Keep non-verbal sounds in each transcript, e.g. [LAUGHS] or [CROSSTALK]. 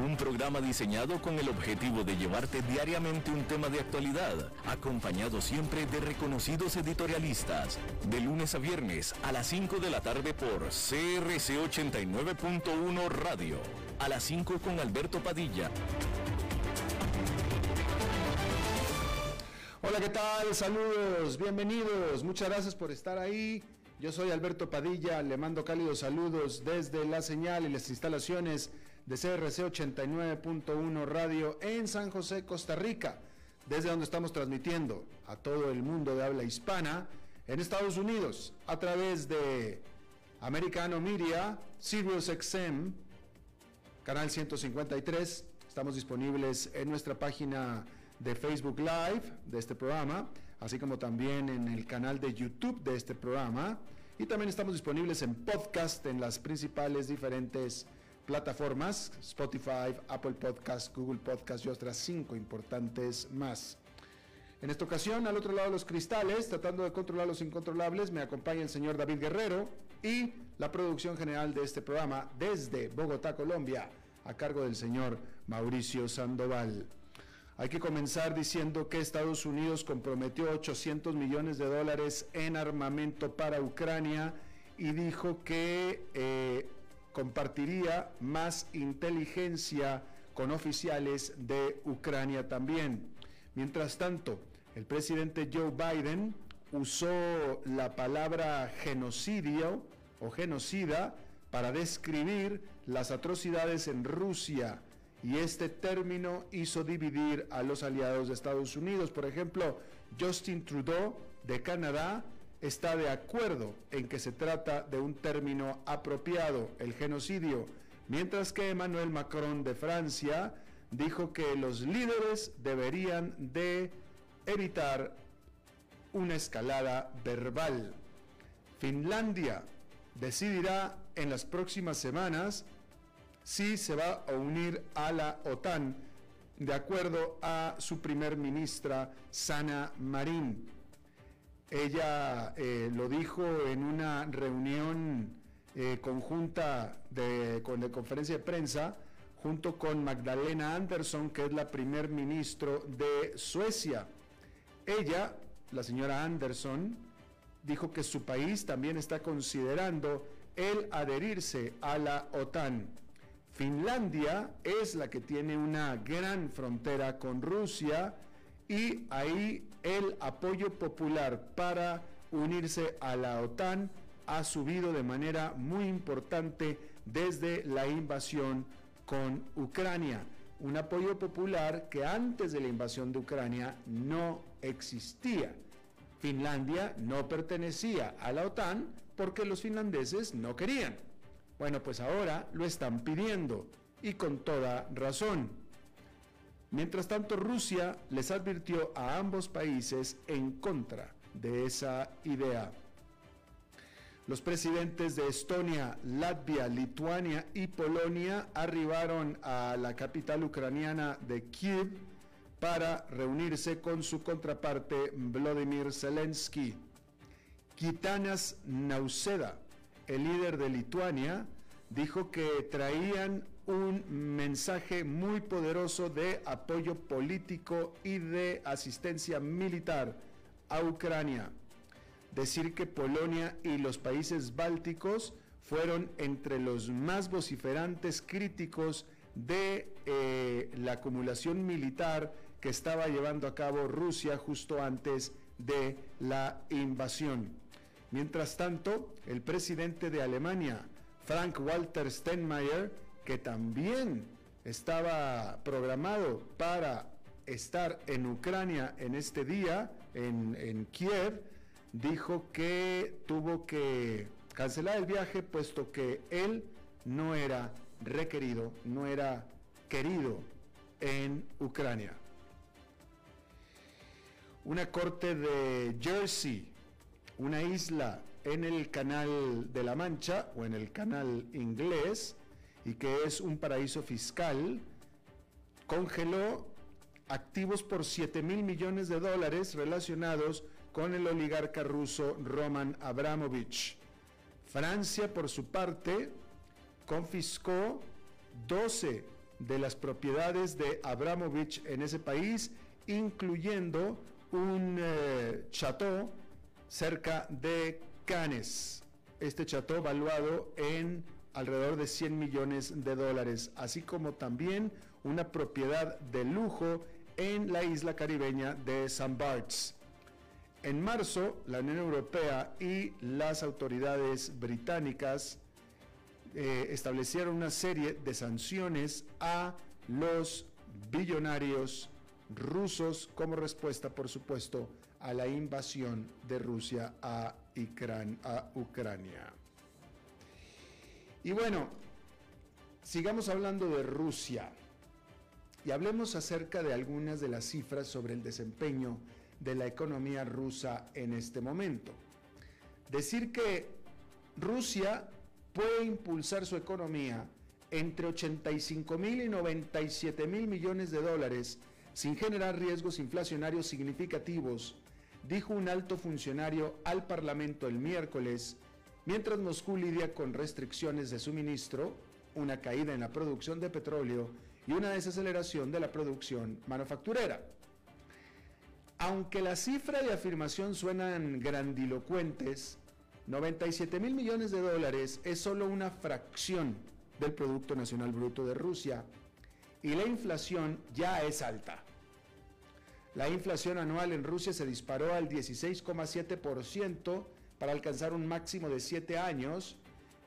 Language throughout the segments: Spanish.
un programa diseñado con el objetivo de llevarte diariamente un tema de actualidad, acompañado siempre de reconocidos editorialistas, de lunes a viernes a las 5 de la tarde por CRC 89.1 Radio, a las 5 con Alberto Padilla. Hola, ¿qué tal? Saludos, bienvenidos, muchas gracias por estar ahí. Yo soy Alberto Padilla, le mando cálidos saludos desde la señal y las instalaciones de CRC 89.1 Radio en San José, Costa Rica, desde donde estamos transmitiendo a todo el mundo de habla hispana en Estados Unidos a través de Americano Media, Sirius XM, canal 153. Estamos disponibles en nuestra página de Facebook Live de este programa, así como también en el canal de YouTube de este programa. Y también estamos disponibles en podcast en las principales diferentes plataformas, Spotify, Apple Podcast, Google Podcast y otras cinco importantes más. En esta ocasión, al otro lado de los cristales, tratando de controlar los incontrolables, me acompaña el señor David Guerrero y la producción general de este programa desde Bogotá, Colombia, a cargo del señor Mauricio Sandoval. Hay que comenzar diciendo que Estados Unidos comprometió 800 millones de dólares en armamento para Ucrania y dijo que eh, compartiría más inteligencia con oficiales de Ucrania también. Mientras tanto, el presidente Joe Biden usó la palabra genocidio o genocida para describir las atrocidades en Rusia y este término hizo dividir a los aliados de Estados Unidos. Por ejemplo, Justin Trudeau de Canadá está de acuerdo en que se trata de un término apropiado, el genocidio, mientras que Emmanuel Macron de Francia dijo que los líderes deberían de evitar una escalada verbal. Finlandia decidirá en las próximas semanas si se va a unir a la OTAN, de acuerdo a su primer ministra Sana Marín. Ella eh, lo dijo en una reunión eh, conjunta de, con, de conferencia de prensa junto con Magdalena Andersson, que es la primer ministro de Suecia. Ella, la señora Andersson, dijo que su país también está considerando el adherirse a la OTAN. Finlandia es la que tiene una gran frontera con Rusia, y ahí el apoyo popular para unirse a la OTAN ha subido de manera muy importante desde la invasión con Ucrania. Un apoyo popular que antes de la invasión de Ucrania no existía. Finlandia no pertenecía a la OTAN porque los finlandeses no querían. Bueno, pues ahora lo están pidiendo y con toda razón. Mientras tanto, Rusia les advirtió a ambos países en contra de esa idea. Los presidentes de Estonia, Latvia, Lituania y Polonia arribaron a la capital ucraniana de Kiev para reunirse con su contraparte Vladimir Zelensky. Kitanas Nauseda, el líder de Lituania, dijo que traían un mensaje muy poderoso de apoyo político y de asistencia militar a Ucrania. Decir que Polonia y los países bálticos fueron entre los más vociferantes críticos de eh, la acumulación militar que estaba llevando a cabo Rusia justo antes de la invasión. Mientras tanto, el presidente de Alemania, Frank Walter Steinmeier, que también estaba programado para estar en Ucrania en este día, en, Kiev, dijo que tuvo que cancelar el viaje puesto que él no era requerido, no era querido en Ucrania. una corte de Jersey, una isla en el canal de la Mancha o en el canal inglés y que es un paraíso fiscal, congeló activos por 7 mil millones de dólares relacionados con el oligarca ruso Roman Abramovich. Francia, por su parte, confiscó 12 de las propiedades de Abramovich en ese país, incluyendo un eh, chateau cerca de Cannes. Este chateau valuado en alrededor de 100 millones de dólares, así como también una propiedad de lujo en la isla caribeña de St. Barts. En marzo, la Unión Europea y las autoridades británicas eh, establecieron una serie de sanciones a los billonarios rusos como respuesta, por supuesto, a la invasión de Rusia a Ucrania. Y bueno, sigamos hablando de Rusia y hablemos acerca de algunas de las cifras sobre el desempeño de la economía rusa en este momento. Decir que Rusia puede impulsar su economía entre 85 mil y 97 mil millones de dólares sin generar riesgos inflacionarios significativos, dijo un alto funcionario al Parlamento el miércoles, mientras Moscú lidia con restricciones de suministro, una caída en la producción de petróleo y una desaceleración de la producción manufacturera. Aunque la cifra de afirmación suenan grandilocuentes, 97 mil millones de dólares es solo una fracción del Producto Nacional Bruto de Rusia y la inflación ya es alta. La inflación anual en Rusia se disparó al 16,7% para alcanzar un máximo de 7 años,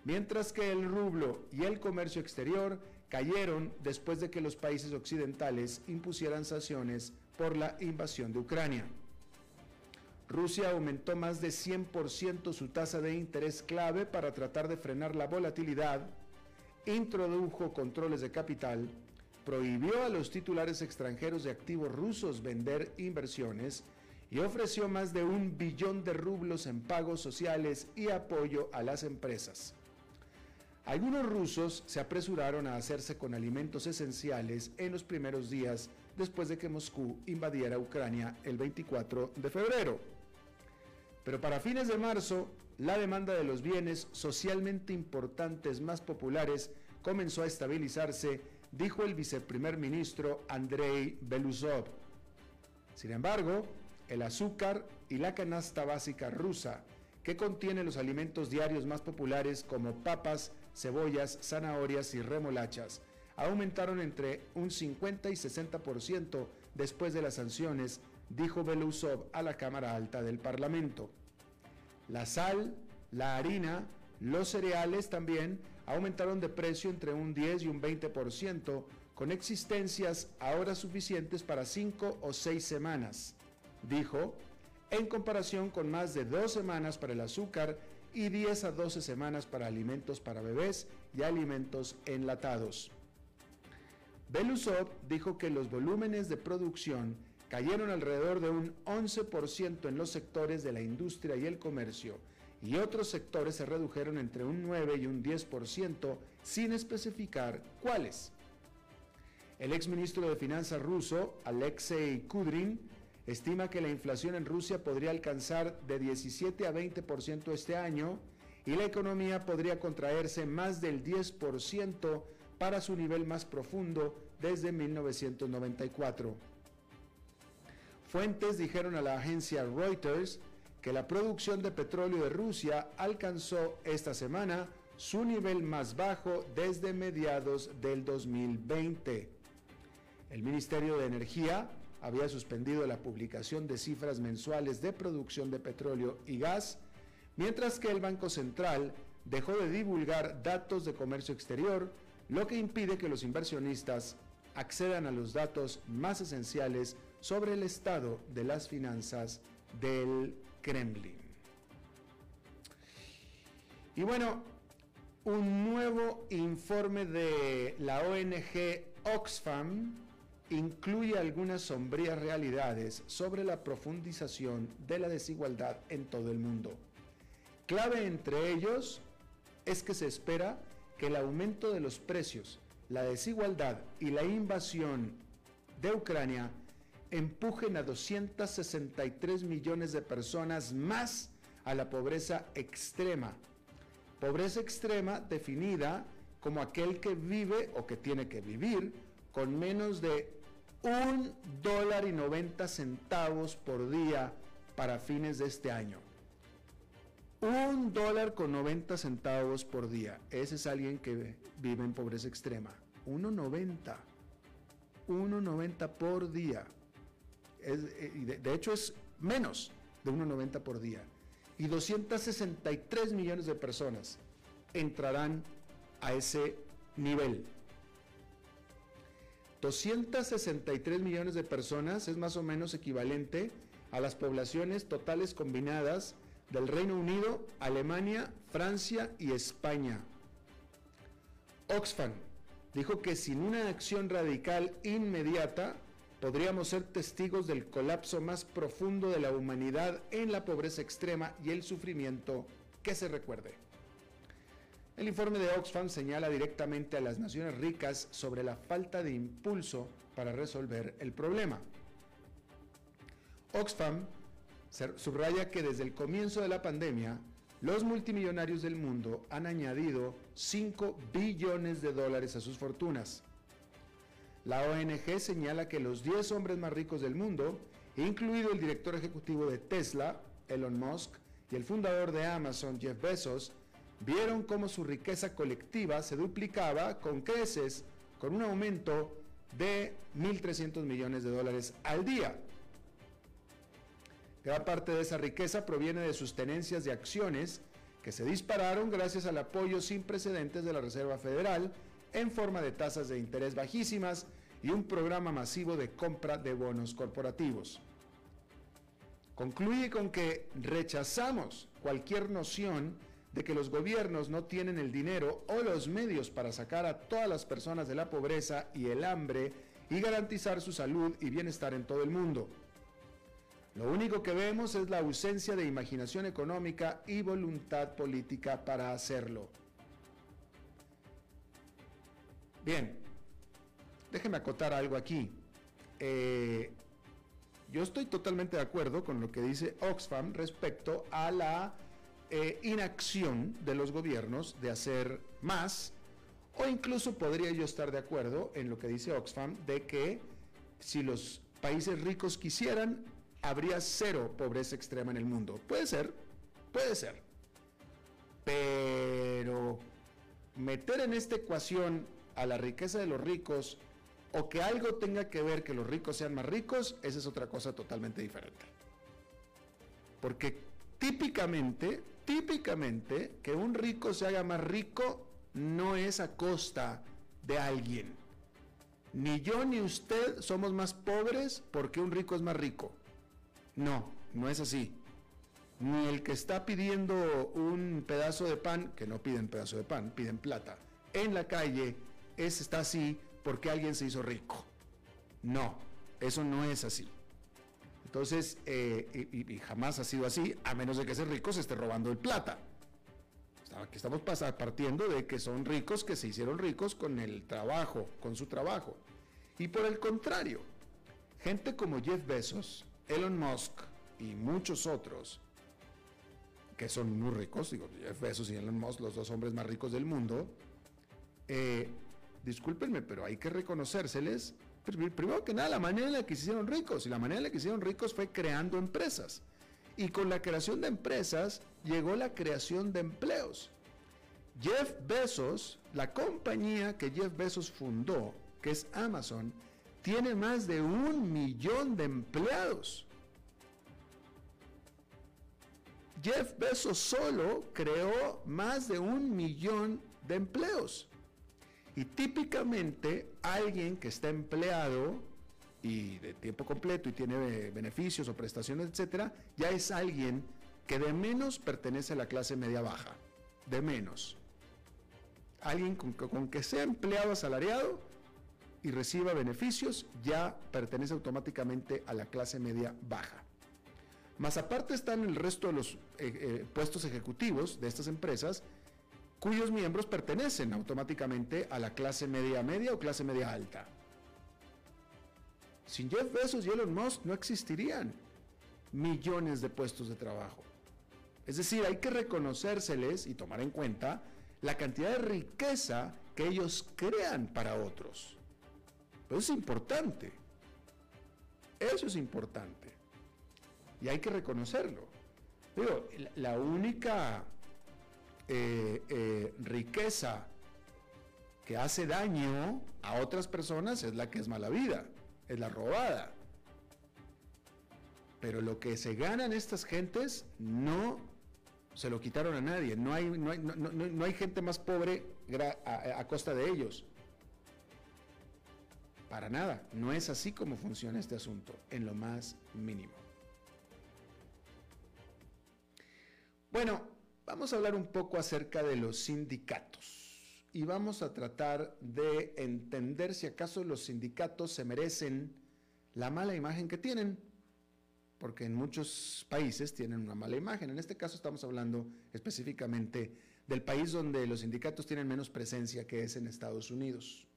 mientras que el rublo y el comercio exterior cayeron después de que los países occidentales impusieran sanciones por la invasión de Ucrania. Rusia aumentó más de 100% su tasa de interés clave para tratar de frenar la volatilidad, introdujo controles de capital, prohibió a los titulares extranjeros de activos rusos vender inversiones y ofreció más de un billón de rublos en pagos sociales y apoyo a las empresas. Algunos rusos se apresuraron a hacerse con alimentos esenciales en los primeros días después de que Moscú invadiera Ucrania el 24 de febrero. Pero para fines de marzo, la demanda de los bienes socialmente importantes más populares comenzó a estabilizarse, dijo el viceprimer ministro Andrei Belusov. Sin embargo, el azúcar y la canasta básica rusa, que contiene los alimentos diarios más populares como papas, cebollas, zanahorias y remolachas, aumentaron entre un 50 y 60% después de las sanciones, dijo Belousov a la Cámara Alta del Parlamento. La sal, la harina, los cereales también aumentaron de precio entre un 10 y un 20%, con existencias ahora suficientes para 5 o 6 semanas, dijo, en comparación con más de dos semanas para el azúcar y 10 a 12 semanas para alimentos para bebés y alimentos enlatados. Belusov dijo que los volúmenes de producción cayeron alrededor de un 11% en los sectores de la industria y el comercio, y otros sectores se redujeron entre un 9 y un 10% sin especificar cuáles. El exministro de Finanzas ruso, Alexei Kudrin, estima que la inflación en Rusia podría alcanzar de 17 a 20% este año y la economía podría contraerse más del 10% para su nivel más profundo desde 1994. Fuentes dijeron a la agencia Reuters que la producción de petróleo de Rusia alcanzó esta semana su nivel más bajo desde mediados del 2020. El Ministerio de Energía había suspendido la publicación de cifras mensuales de producción de petróleo y gas, mientras que el Banco Central dejó de divulgar datos de comercio exterior lo que impide que los inversionistas accedan a los datos más esenciales sobre el estado de las finanzas del Kremlin. Y bueno, un nuevo informe de la ONG Oxfam incluye algunas sombrías realidades sobre la profundización de la desigualdad en todo el mundo. Clave entre ellos es que se espera que el aumento de los precios, la desigualdad y la invasión de Ucrania empujen a 263 millones de personas más a la pobreza extrema. Pobreza extrema definida como aquel que vive o que tiene que vivir con menos de un dólar y 90 centavos por día para fines de este año. Un dólar con 90 centavos por día. Ese es alguien que vive en pobreza extrema. 1.90. 1.90 por día. Eh, de, hecho es menos de 1.90 por día. Y 263 millones de personas entrarán a ese nivel. 263 millones de personas es más o menos equivalente a las poblaciones totales combinadas del Reino Unido, Alemania, Francia y España. Oxfam dijo que sin una acción radical inmediata podríamos ser testigos del colapso más profundo de la humanidad en la pobreza extrema y el sufrimiento que se recuerde. El informe de Oxfam señala directamente a las naciones ricas sobre la falta de impulso para resolver el problema. Oxfam subraya que desde el comienzo de la pandemia, los multimillonarios del mundo han añadido 5 billones de dólares a sus fortunas la ONG señala que los 10 hombres más ricos del mundo, incluido el director ejecutivo de Tesla, Elon Musk, y el fundador de Amazon, Jeff Bezos, vieron cómo su riqueza colectiva se duplicaba con creces, con un aumento de 1.300 millones de dólares al día. Gran parte de esa riqueza proviene de sus tenencias de acciones que se dispararon gracias al apoyo sin precedentes de la Reserva Federal en forma de tasas de interés bajísimas y un programa masivo de compra de bonos corporativos. Concluye con que rechazamos cualquier noción de que los gobiernos no tienen el dinero o los medios para sacar a todas las personas de la pobreza y el hambre y garantizar su salud y bienestar en todo el mundo. Lo único que vemos es la ausencia de imaginación económica y voluntad política para hacerlo. Bien, déjeme acotar algo aquí. Eh, yo estoy totalmente de acuerdo con lo que dice Oxfam respecto a la eh, inacción de los gobiernos de hacer más, o incluso podría yo estar de acuerdo en lo que dice Oxfam de que si los países ricos quisieran, habría cero pobreza extrema en el mundo. Puede ser, puede ser. Pero meter en esta ecuación a la riqueza de los ricos o que algo tenga que ver que los ricos sean más ricos, esa es otra cosa totalmente diferente. Porque típicamente, típicamente, que un rico se haga más rico no es a costa de alguien. Ni yo ni usted somos más pobres porque un rico es más rico. No, no es así. Ni el que está pidiendo un pedazo de pan, que no piden pedazo de pan, piden plata, en la calle, es, está así porque alguien se hizo rico. No, eso no es así. Entonces, eh, y, jamás ha sido así, a menos de que ese rico se esté robando el plata. Aquí estamos partiendo de que son ricos que se hicieron ricos con el trabajo, con su trabajo. Y por el contrario, gente como Jeff Bezos, Elon Musk y muchos otros, que son muy ricos, digo, Jeff Bezos y Elon Musk, los dos hombres más ricos del mundo, eh, discúlpenme, pero hay que reconocérseles, primero que nada, la manera en la que se hicieron ricos. Y la manera en la que se hicieron ricos fue creando empresas. Y con la creación de empresas llegó la creación de empleos. Jeff Bezos, la compañía que Jeff Bezos fundó, que es Amazon, tiene más de un millón de empleados. Jeff Bezos solo creó más de un millón de empleos. Y típicamente alguien que está empleado y de tiempo completo y tiene beneficios o prestaciones, etcétera, ya es alguien que de menos pertenece a la clase media baja, de menos. Alguien con, que sea empleado asalariado y reciba beneficios, ya pertenece automáticamente a la clase media baja. Más aparte están el resto de los eh, eh, puestos ejecutivos de estas empresas, cuyos miembros pertenecen automáticamente a la clase media media o clase media alta. Sin Jeff Bezos y Elon Musk no existirían millones de puestos de trabajo. Es decir, hay que reconocérseles y tomar en cuenta la cantidad de riqueza que ellos crean para otros. Eso es importante. Eso es importante. Y hay que reconocerlo. Digo, la única eh, eh, riqueza que hace daño a otras personas es la que es mala vida, es la robada. Pero lo que se ganan estas gentes no se lo quitaron a nadie. No hay, no hay, no, hay gente más pobre a, costa de ellos. Para nada. No es así como funciona este asunto, en lo más mínimo. Bueno, vamos a hablar un poco acerca de los sindicatos y vamos a tratar de entender si acaso los sindicatos se merecen la mala imagen que tienen porque en muchos países tienen una mala imagen. En este caso estamos hablando específicamente del país donde los sindicatos tienen menos presencia, que es en Estados Unidos.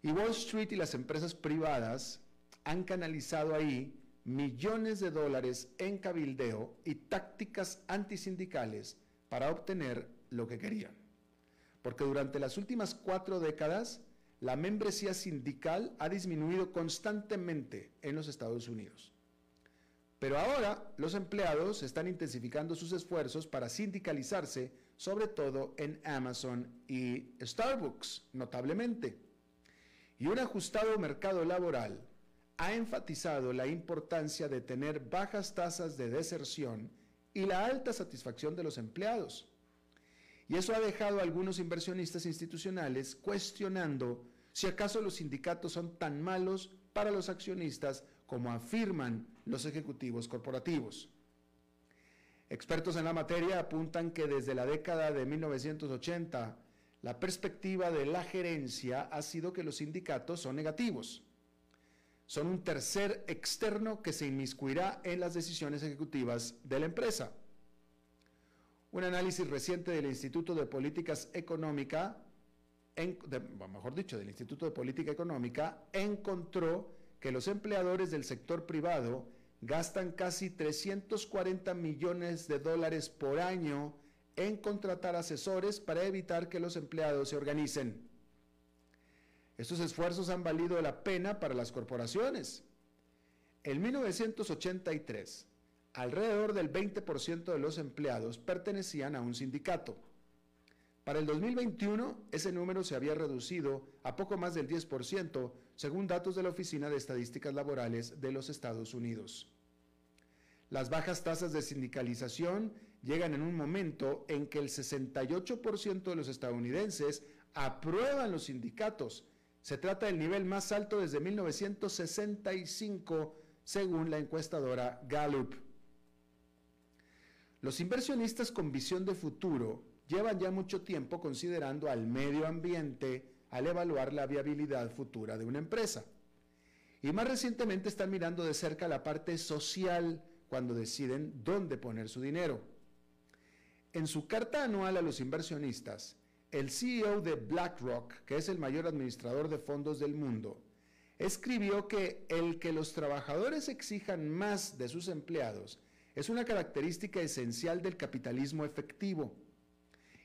Y Wall Street y las empresas privadas han canalizado ahí millones de dólares en cabildeo y tácticas antisindicales para obtener lo que querían. Porque durante las últimas cuatro décadas, la membresía sindical ha disminuido constantemente en los Estados Unidos. Pero ahora los empleados están intensificando sus esfuerzos para sindicalizarse, sobre todo en Amazon y Starbucks, notablemente. Y un ajustado mercado laboral ha enfatizado la importancia de tener bajas tasas de deserción y la alta satisfacción de los empleados. Y eso ha dejado a algunos inversionistas institucionales cuestionando si acaso los sindicatos son tan malos para los accionistas como afirman los ejecutivos corporativos. Expertos en la materia apuntan que desde la década de 1980 la perspectiva de la gerencia ha sido que los sindicatos son negativos. Son un tercer externo que se inmiscuirá en las decisiones ejecutivas de la empresa. Un análisis reciente del Instituto de Políticas Económica, mejor dicho, del Instituto de Política Económica, encontró que los empleadores del sector privado gastan casi 340 millones de dólares por año en contratar asesores para evitar que los empleados se organicen. Estos esfuerzos han valido la pena para las corporaciones. En 1983, alrededor del 20% de los empleados pertenecían a un sindicato. Para el 2021, ese número se había reducido a poco más del 10%, según datos de la Oficina de Estadísticas Laborales de los Estados Unidos. Las bajas tasas de sindicalización llegan en un momento en que el 68% de los estadounidenses aprueban los sindicatos. Se trata del nivel más alto desde 1965, según la encuestadora Gallup. Los inversionistas con visión de futuro llevan ya mucho tiempo considerando al medio ambiente al evaluar la viabilidad futura de una empresa. Y más recientemente están mirando de cerca la parte social cuando deciden dónde poner su dinero. En su carta anual a los inversionistas, el CEO de BlackRock, que es el mayor administrador de fondos del mundo, escribió que el que los trabajadores exijan más de sus empleados es una característica esencial del capitalismo efectivo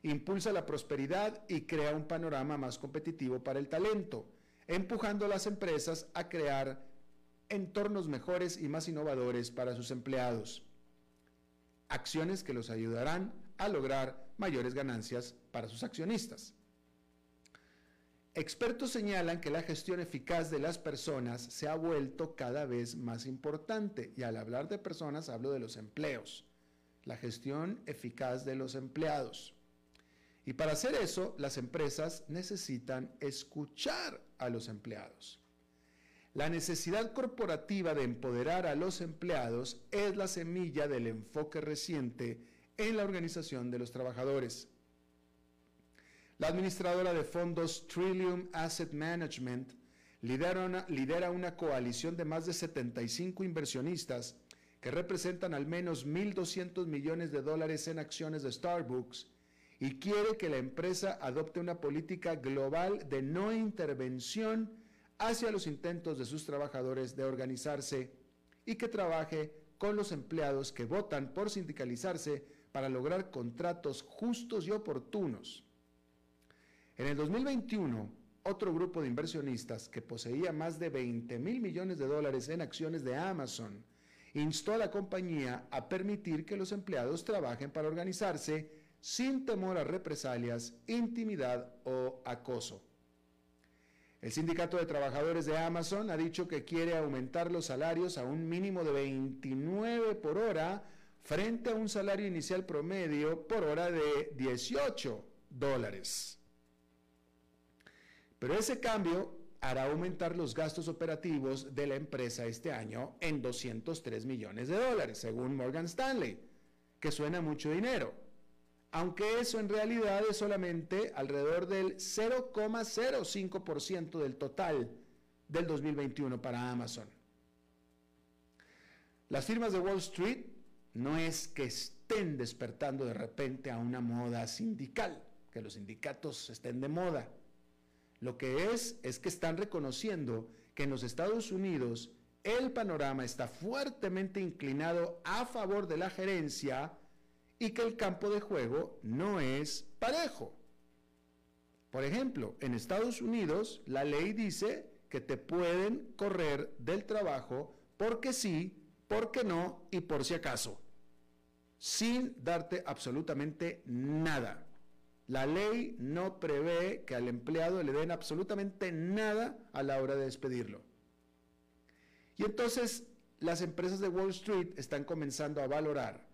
impulsa la prosperidad y crea un panorama más competitivo para el talento, empujando a las empresas a crear entornos mejores y más innovadores para sus empleados. Acciones que los ayudarán a lograr mayores ganancias para sus accionistas. Expertos señalan que la gestión eficaz de las personas se ha vuelto cada vez más importante y al hablar de personas hablo de los empleos. La gestión eficaz de los empleados. Y para hacer eso, las empresas necesitan escuchar a los empleados. La necesidad corporativa de empoderar a los empleados es la semilla del enfoque reciente en la organización de los trabajadores. La administradora de fondos Trillium Asset Management lidera una, coalición de más de 75 inversionistas que representan al menos 1.200 millones de dólares en acciones de Starbucks y quiere que la empresa adopte una política global de no intervención hacia los intentos de sus trabajadores de organizarse y que trabaje con los empleados que votan por sindicalizarse para lograr contratos justos y oportunos. En el 2021, otro grupo de inversionistas que poseía más de 20 mil millones de dólares en acciones de Amazon instó a la compañía a permitir que los empleados trabajen para organizarse sin temor a represalias, intimidad o acoso. El Sindicato de Trabajadores de Amazon ha dicho que quiere aumentar los salarios a un mínimo de 29 por hora frente a un salario inicial promedio por hora de 18 dólares. Pero ese cambio hará aumentar los gastos operativos de la empresa este año en 203 millones de dólares, según Morgan Stanley, que suena mucho dinero, aunque eso en realidad es solamente alrededor del 0,05% del total del 2021 para Amazon. Las firmas de Wall Street no es que estén despertando de repente a una moda sindical, que los sindicatos estén de moda lo que es es que están reconociendo que en los Estados Unidos el panorama está fuertemente inclinado a favor de la gerencia y que el campo de juego no es parejo. Por ejemplo, en Estados Unidos la ley dice que te pueden correr del trabajo porque sí, porque no y por si acaso, sin darte absolutamente nada. La ley no prevé que al empleado le den absolutamente nada a la hora de despedirlo. Y entonces las empresas de Wall Street están comenzando a valorar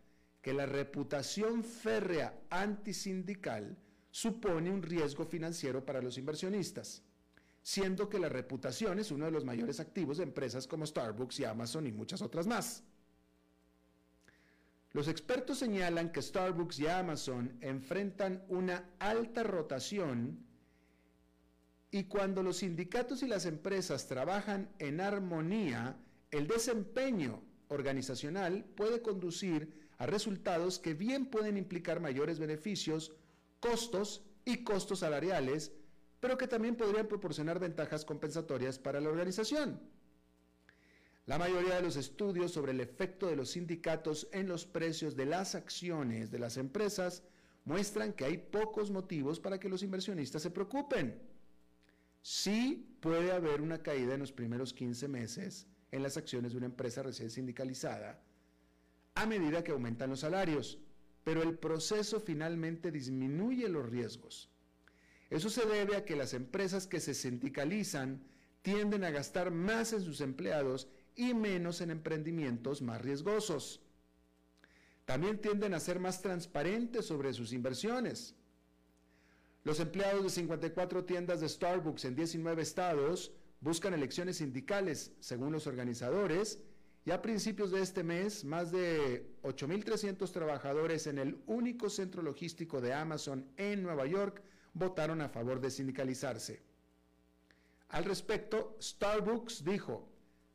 que la reputación férrea antisindical supone un riesgo financiero para los inversionistas, siendo que la reputación es uno de los mayores activos de empresas como Starbucks y Amazon y muchas otras más. Los expertos señalan que Starbucks y Amazon enfrentan una alta rotación y cuando los sindicatos y las empresas trabajan en armonía, el desempeño organizacional puede conducir a resultados que bien pueden implicar mayores beneficios, costos y costos salariales, pero que también podrían proporcionar ventajas compensatorias para la organización. La mayoría de los estudios sobre el efecto de los sindicatos en los precios de las acciones de las empresas muestran que hay pocos motivos para que los inversionistas se preocupen. Sí puede haber una caída en los primeros 15 meses en las acciones de una empresa recién sindicalizada a medida que aumentan los salarios, pero el proceso finalmente disminuye los riesgos. Eso se debe a que las empresas que se sindicalizan tienden a gastar más en sus empleados y menos en emprendimientos más riesgosos. También tienden a ser más transparentes sobre sus inversiones. Los empleados de 54 tiendas de Starbucks en 19 estados buscan elecciones sindicales, según los organizadores, y a principios de este mes, más de 8.300 trabajadores en el único centro logístico de Amazon en Nueva York votaron a favor de sindicalizarse. Al respecto, Starbucks dijo,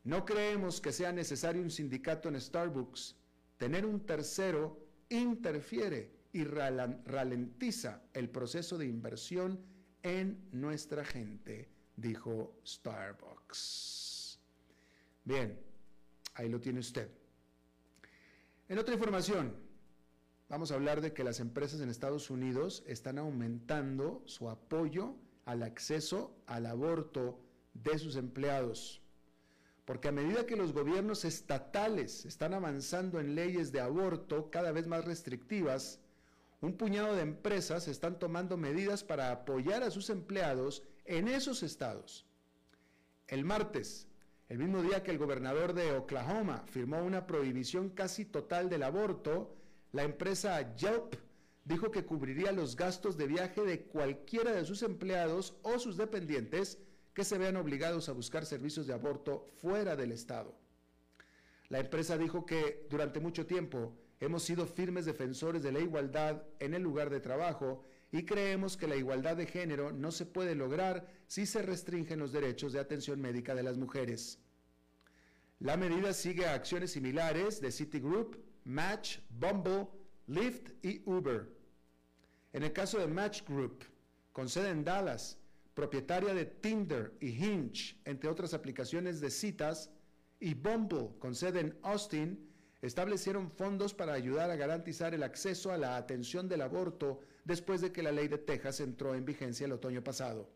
no creemos que sea necesario un sindicato en Starbucks. Tener un tercero interfiere y ralentiza el proceso de inversión en nuestra gente, dijo Starbucks. Bien, ahí lo tiene usted. En otra información, vamos a hablar de que las empresas en Estados Unidos están aumentando su apoyo al acceso al aborto de sus empleados porque a medida que los gobiernos estatales están avanzando en leyes de aborto cada vez más restrictivas, un puñado de empresas están tomando medidas para apoyar a sus empleados en esos estados. El martes, el mismo día que el gobernador de Oklahoma firmó una prohibición casi total del aborto, la empresa Yelp dijo que cubriría los gastos de viaje de cualquiera de sus empleados o sus dependientes que se vean obligados a buscar servicios de aborto fuera del Estado. La empresa dijo que durante mucho tiempo hemos sido firmes defensores de la igualdad en el lugar de trabajo y creemos que la igualdad de género no se puede lograr si se restringen los derechos de atención médica de las mujeres. La medida sigue a acciones similares de Citigroup, Match, Bumble, Lyft y Uber. En el caso de Match Group, con sede en Dallas, propietaria de Tinder y Hinge, entre otras aplicaciones de citas, y Bumble, con sede en Austin, establecieron fondos para ayudar a garantizar el acceso a la atención del aborto después de que la ley de Texas entró en vigencia el otoño pasado.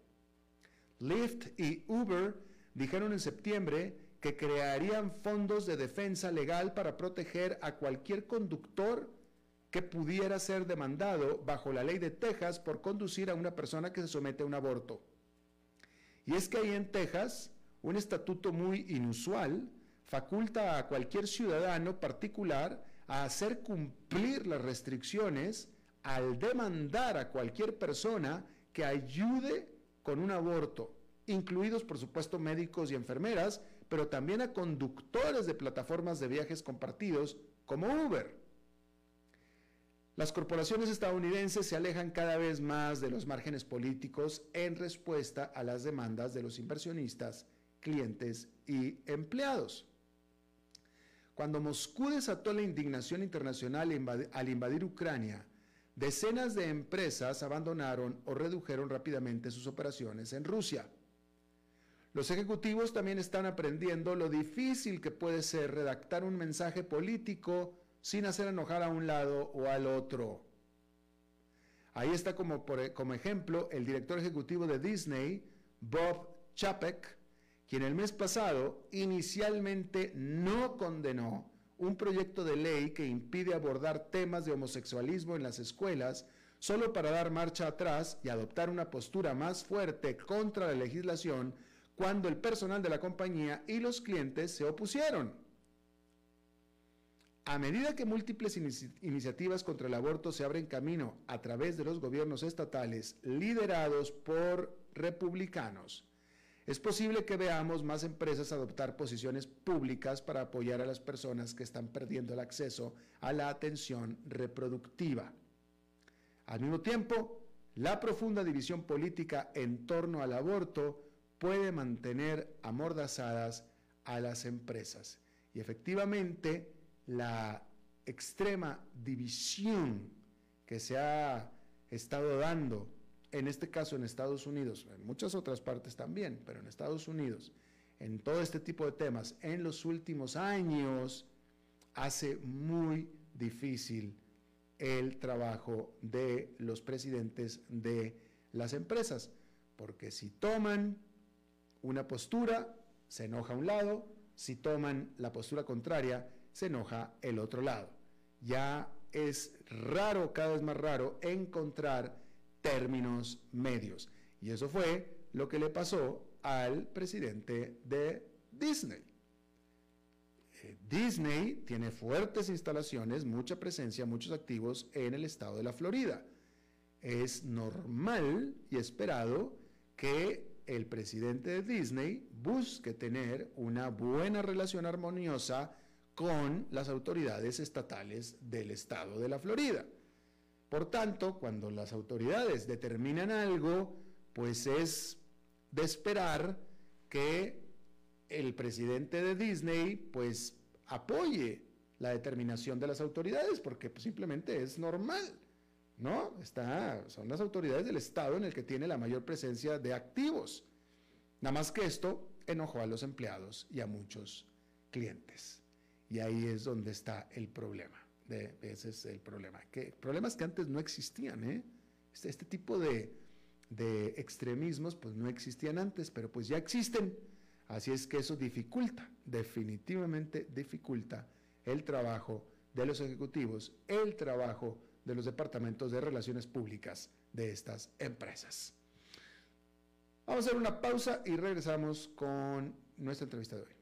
Lyft y Uber dijeron en septiembre que crearían fondos de defensa legal para proteger a cualquier conductor que pudiera ser demandado bajo la ley de Texas por conducir a una persona que se somete a un aborto. Y es que ahí en Texas, un estatuto muy inusual faculta a cualquier ciudadano particular a hacer cumplir las restricciones al demandar a cualquier persona que ayude con un aborto, incluidos por supuesto médicos y enfermeras, pero también a conductores de plataformas de viajes compartidos como Uber. Las corporaciones estadounidenses se alejan cada vez más de los márgenes políticos en respuesta a las demandas de los inversionistas, clientes y empleados. Cuando Moscú desató la indignación internacional al invadir Ucrania, decenas de empresas abandonaron o redujeron rápidamente sus operaciones en Rusia. Los ejecutivos también están aprendiendo lo difícil que puede ser redactar un mensaje político sin hacer enojar a un lado o al otro. Ahí está como, como ejemplo el director ejecutivo de Disney, Bob Chapek, quien el mes pasado inicialmente no condenó un proyecto de ley que impide abordar temas de homosexualismo en las escuelas solo para dar marcha atrás y adoptar una postura más fuerte contra la legislación cuando el personal de la compañía y los clientes se opusieron. A medida que múltiples iniciativas contra el aborto se abren camino a través de los gobiernos estatales liderados por republicanos, es posible que veamos más empresas adoptar posiciones públicas para apoyar a las personas que están perdiendo el acceso a la atención reproductiva. Al mismo tiempo, la profunda división política en torno al aborto puede mantener amordazadas a las empresas. Y efectivamente, la extrema división que se ha estado dando, en este caso en Estados Unidos, en muchas otras partes también, pero en Estados Unidos, en todo este tipo de temas, en los últimos años, hace muy difícil el trabajo de los presidentes de las empresas, porque si toman una postura, se enoja un lado, si toman la postura contraria, se enoja el otro lado. Ya es raro, cada vez más raro, encontrar términos medios. Y eso fue lo que le pasó al presidente de Disney. Eh, Disney tiene fuertes instalaciones, mucha presencia, muchos activos en el estado de la Florida. Es normal y esperado que el presidente de Disney busque tener una buena relación armoniosa con las autoridades estatales del estado de la Florida. Por tanto, cuando las autoridades determinan algo, pues es de esperar que el presidente de Disney pues apoye la determinación de las autoridades, porque pues, simplemente es normal. ¿no? Son las autoridades del Estado en el que tiene la mayor presencia de activos. Nada más que esto enojó a los empleados y a muchos clientes. Y ahí es donde está el problema. De, ese es el problema. Que, problemas que antes no existían, ¿eh? Este, este tipo de, de extremismos pues no existían antes, pero pues ya existen. Así es que eso dificulta, definitivamente dificulta el trabajo de los ejecutivos, el trabajo de los departamentos de relaciones públicas de estas empresas. Vamos a hacer una pausa y regresamos con nuestra entrevista de hoy.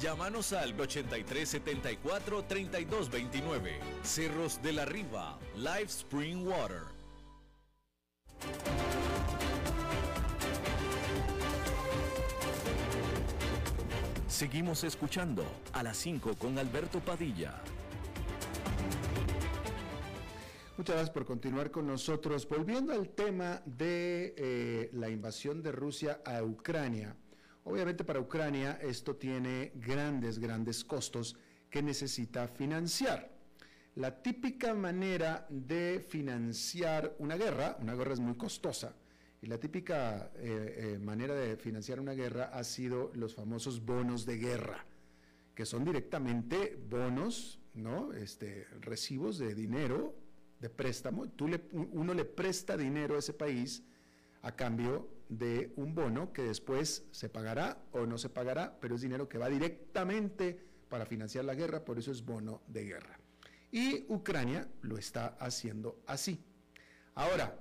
Llámanos al 8374 3229. Cerros de la Riva, Live Spring Water. Seguimos escuchando a las 5 con Alberto Padilla. Muchas gracias por continuar con nosotros. Volviendo al tema de eh, la invasión de Rusia a Ucrania. Obviamente para Ucrania esto tiene grandes, grandes costos que necesita financiar. La típica manera de financiar una guerra, una guerra es muy costosa, y la típica eh, eh, manera de financiar una guerra ha sido los famosos bonos de guerra, que son directamente bonos, ¿no? Este, recibos de dinero, de préstamo. Tú le, uno le presta dinero a ese país a cambio de un bono que después se pagará o no se pagará, pero es dinero que va directamente para financiar la guerra, por eso es bono de guerra. Y Ucrania lo está haciendo así. Ahora,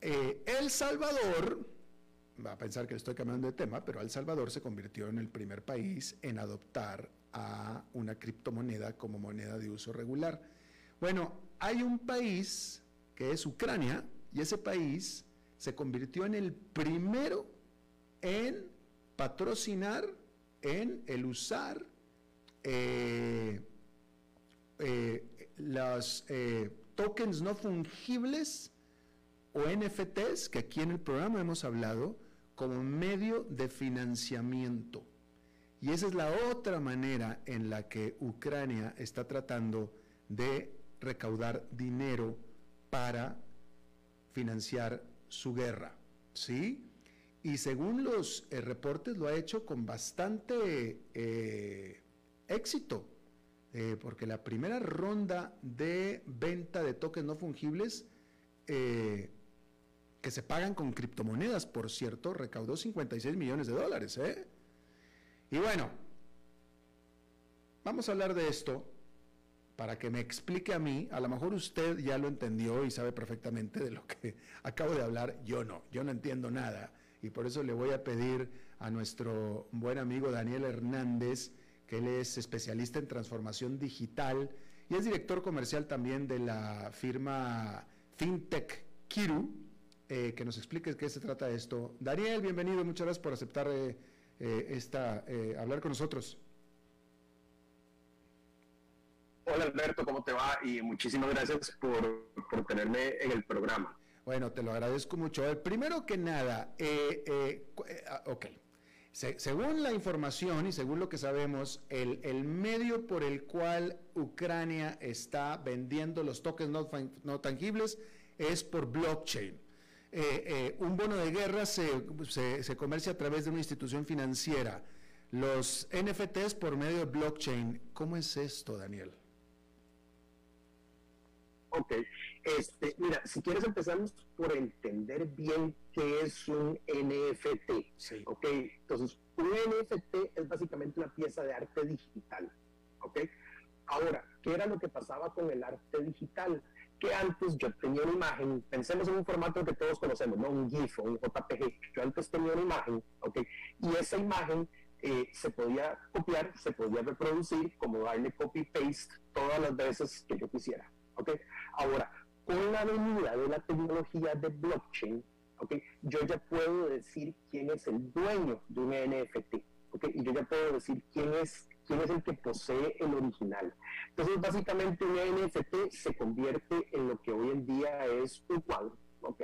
eh, El Salvador, va a pensar que estoy cambiando de tema, pero El Salvador se convirtió en el primer país en adoptar a una criptomoneda como moneda de uso regular. Bueno, hay un país que es Ucrania y ese país se convirtió en el primero en patrocinar, en el usar eh, eh, los eh, tokens no fungibles o NFTs, que aquí en el programa hemos hablado, como medio de financiamiento. Y esa es la otra manera en la que Ucrania está tratando de recaudar dinero para financiar su guerra, ¿sí? Y según los eh, reportes lo ha hecho con bastante eh, éxito, eh, porque la primera ronda de venta de tokens no fungibles, que se pagan con criptomonedas, por cierto, recaudó 56 millones de dólares, Y bueno, vamos a hablar de esto para que me explique a mí, a lo mejor usted ya lo entendió y sabe perfectamente de lo que [LAUGHS] acabo de hablar, yo no, yo no entiendo nada. Y por eso le voy a pedir a nuestro buen amigo Daniel Hernández, que él es especialista en transformación digital y es director comercial también de la firma FinTech Kiru, eh, que nos explique qué se trata esto. Daniel, bienvenido, muchas gracias por aceptar eh, eh, esta, hablar con nosotros. Hola Alberto, ¿cómo te va? Y muchísimas gracias por, tenerme en el programa. Bueno, te lo agradezco mucho. primero que nada, eh, eh, eh ah, ok. según la información y según lo que sabemos, el, medio por el cual Ucrania está vendiendo los tokens no, tangibles es por blockchain. Eh, un bono de guerra se, se, comercia a través de una institución financiera. Los NFTs por medio de blockchain. ¿Cómo es esto, Daniel? Ok, este, mira, si quieres empezamos por entender bien qué es un NFT. Sí. Ok, entonces un NFT es básicamente una pieza de arte digital. Ok, ahora, ¿qué era lo que pasaba con el arte digital? Que antes yo tenía una imagen, pensemos en un formato que todos conocemos, ¿no? Un GIF o un JPG. Yo antes tenía una imagen, ok, y esa imagen eh, se podía copiar, se podía reproducir, como darle copy-paste todas las veces que yo quisiera. ¿Ok? Ahora, con la venida de la tecnología de blockchain, ¿ok? yo ya puedo decir quién es el dueño de un NFT. ¿ok? Y yo ya puedo decir quién es, quién es el que posee el original. Entonces, básicamente un NFT se convierte en lo que hoy en día es un cuadro. ¿ok?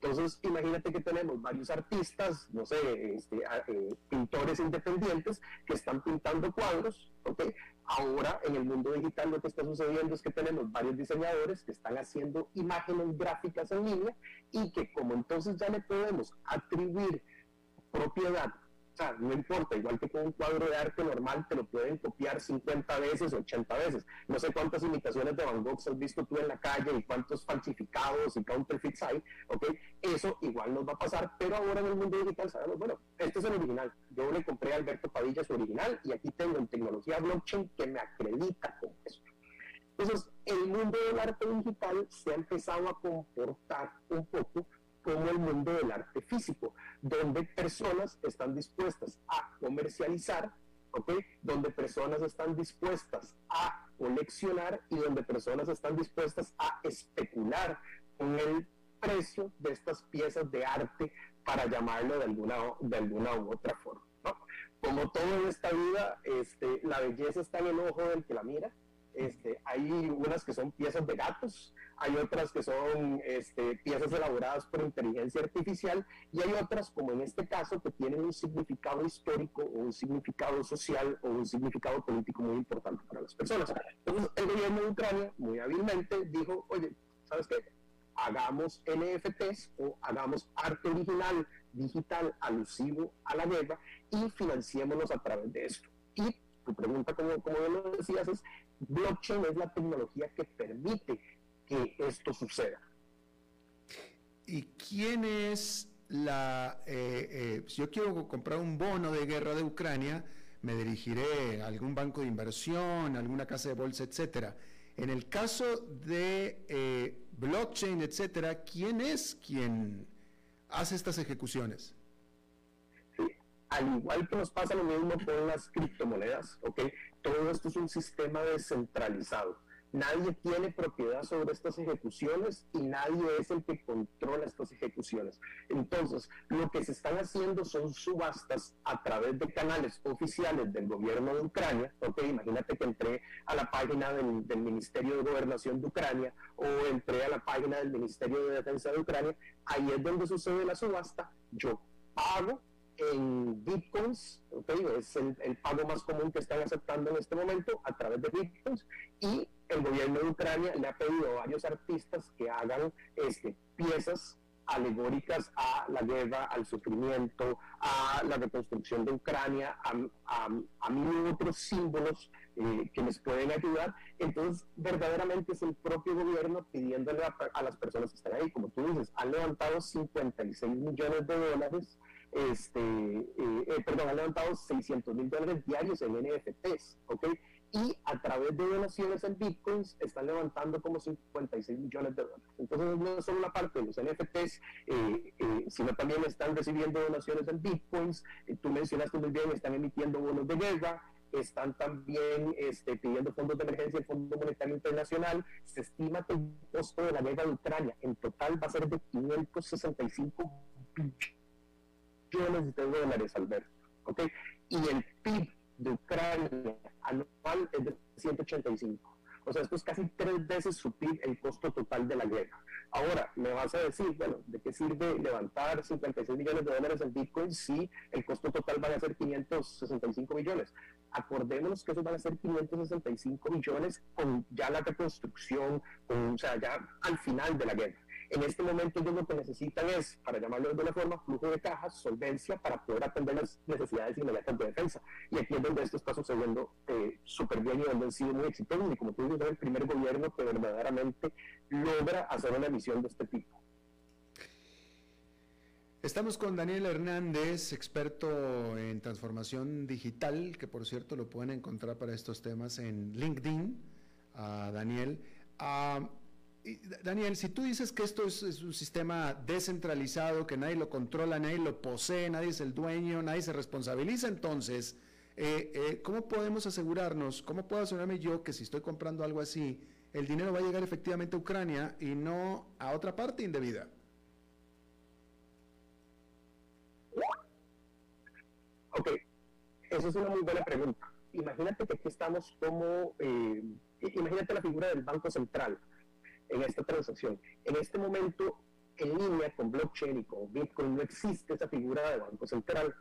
Entonces, imagínate que tenemos varios artistas, no sé, este, eh, pintores independientes que están pintando cuadros, ¿ok? Ahora, en el mundo digital, lo que está sucediendo es que tenemos varios diseñadores que están haciendo imágenes gráficas en línea y que como entonces ya le podemos atribuir propiedad sea, no importa, igual que con un cuadro de arte normal te lo pueden copiar 50 veces, 80 veces. No sé cuántas imitaciones de Van Gogh has visto tú en la calle y cuántos falsificados y counterfeits hay, ¿ok? Eso igual nos va a pasar, pero ahora en el mundo digital sabemos, bueno, este es el original. Yo le compré a Alberto Padilla su original y aquí tengo en tecnología blockchain que me acredita con eso. Entonces, el mundo del arte digital se ha empezado a comportar un poco como el mundo del arte físico, donde personas están dispuestas a comercializar, ¿ok? Donde personas están dispuestas a coleccionar y donde personas están dispuestas a especular con el precio de estas piezas de arte para llamarlo de alguna, de alguna u otra forma. ¿no? Como todo en esta vida, este, la belleza está en el ojo del que la mira. Este, hay unas que son piezas de gatos, hay otras que son este, piezas elaboradas por inteligencia artificial y hay otras, como en este caso, que tienen un significado histórico o un significado social o un significado político muy importante para las personas. Entonces, el gobierno de Ucrania muy hábilmente dijo, oye, ¿sabes qué? Hagamos NFTs o hagamos arte original digital alusivo a la guerra y financiémonos a través de esto. Y tu pregunta, como, como lo decías, es, blockchain es la tecnología que permite que esto suceda. ¿Y quién es la... Eh, eh, si yo quiero comprar un bono de guerra de Ucrania, me dirigiré a algún banco de inversión, alguna casa de bolsa, etcétera. En el caso de eh, blockchain, etcétera, ¿quién es quien hace estas ejecuciones? Sí, al igual que nos pasa lo mismo con las criptomonedas, ¿ok? Todo esto es un sistema descentralizado nadie tiene propiedad sobre estas ejecuciones y nadie es el que controla estas ejecuciones. Entonces, lo que se están haciendo son subastas a través de canales oficiales del gobierno de Ucrania. Ok, imagínate que entré a la página del, Ministerio de Gobernación de Ucrania o entré a la página del Ministerio de Defensa de Ucrania. Ahí es donde sucede la subasta. Yo pago en bitcoins, okay, es el, pago más común que están aceptando en este momento a través de bitcoins y el gobierno de Ucrania le ha pedido a varios artistas que hagan este, piezas alegóricas a la guerra, al sufrimiento, a la reconstrucción de Ucrania, a, a, a mil otros símbolos eh, que les pueden ayudar. Entonces, verdaderamente es el propio gobierno pidiéndole a, a, las personas que están ahí, como tú dices, han levantado 56 millones de dólares, este, eh, eh, perdón, han levantado 600 mil dólares diarios en NFTs, ¿ok? Y a través de donaciones en bitcoins están levantando como 56 millones de dólares. Entonces no es solo la parte de los NFTs, eh, eh, sino también están recibiendo donaciones en bitcoins, eh, tú mencionaste muy bien, están emitiendo bonos de guerra, están también este, pidiendo fondos de emergencia el Fondo Monetario Internacional. Se estima que el costo de la guerra de Ucrania en total va a ser de 565 billones de dólares, Alberto. ¿okay? Y el PIB de Ucrania anual es de 185. O sea, esto es casi tres veces suplir el costo total de la guerra. Ahora, me vas a decir, bueno, ¿de qué sirve levantar 56 millones de dólares en Bitcoin si el costo total va a ser 565 millones? Acordémonos que eso van a ser 565 millones con ya la reconstrucción, con, o sea, ya al final de la guerra. En este momento ellos lo que necesitan es, para llamarlo de alguna forma, flujo de cajas, solvencia para poder atender las necesidades inmediatas de defensa. Y aquí es donde esto está sucediendo eh, súper bien y donde han sido muy exitosos. Y como tú dices, es el primer gobierno que verdaderamente logra hacer una emisión de este tipo. Estamos con Daniel Hernández, experto en transformación digital, que por cierto lo pueden encontrar para estos temas en LinkedIn. Daniel. Daniel, si tú dices que esto es, un sistema descentralizado, que nadie lo controla, nadie lo posee, nadie es el dueño, nadie se responsabiliza, entonces, eh, eh, ¿cómo podemos asegurarnos, cómo puedo asegurarme yo que si estoy comprando algo así, el dinero va a llegar efectivamente a Ucrania y no a otra parte indebida? Ok, esa es una muy buena pregunta. Imagínate que aquí estamos como, eh, imagínate la figura del Banco Central en esta transacción. En este momento, en línea con blockchain y con Bitcoin, no existe esa figura de Banco Central,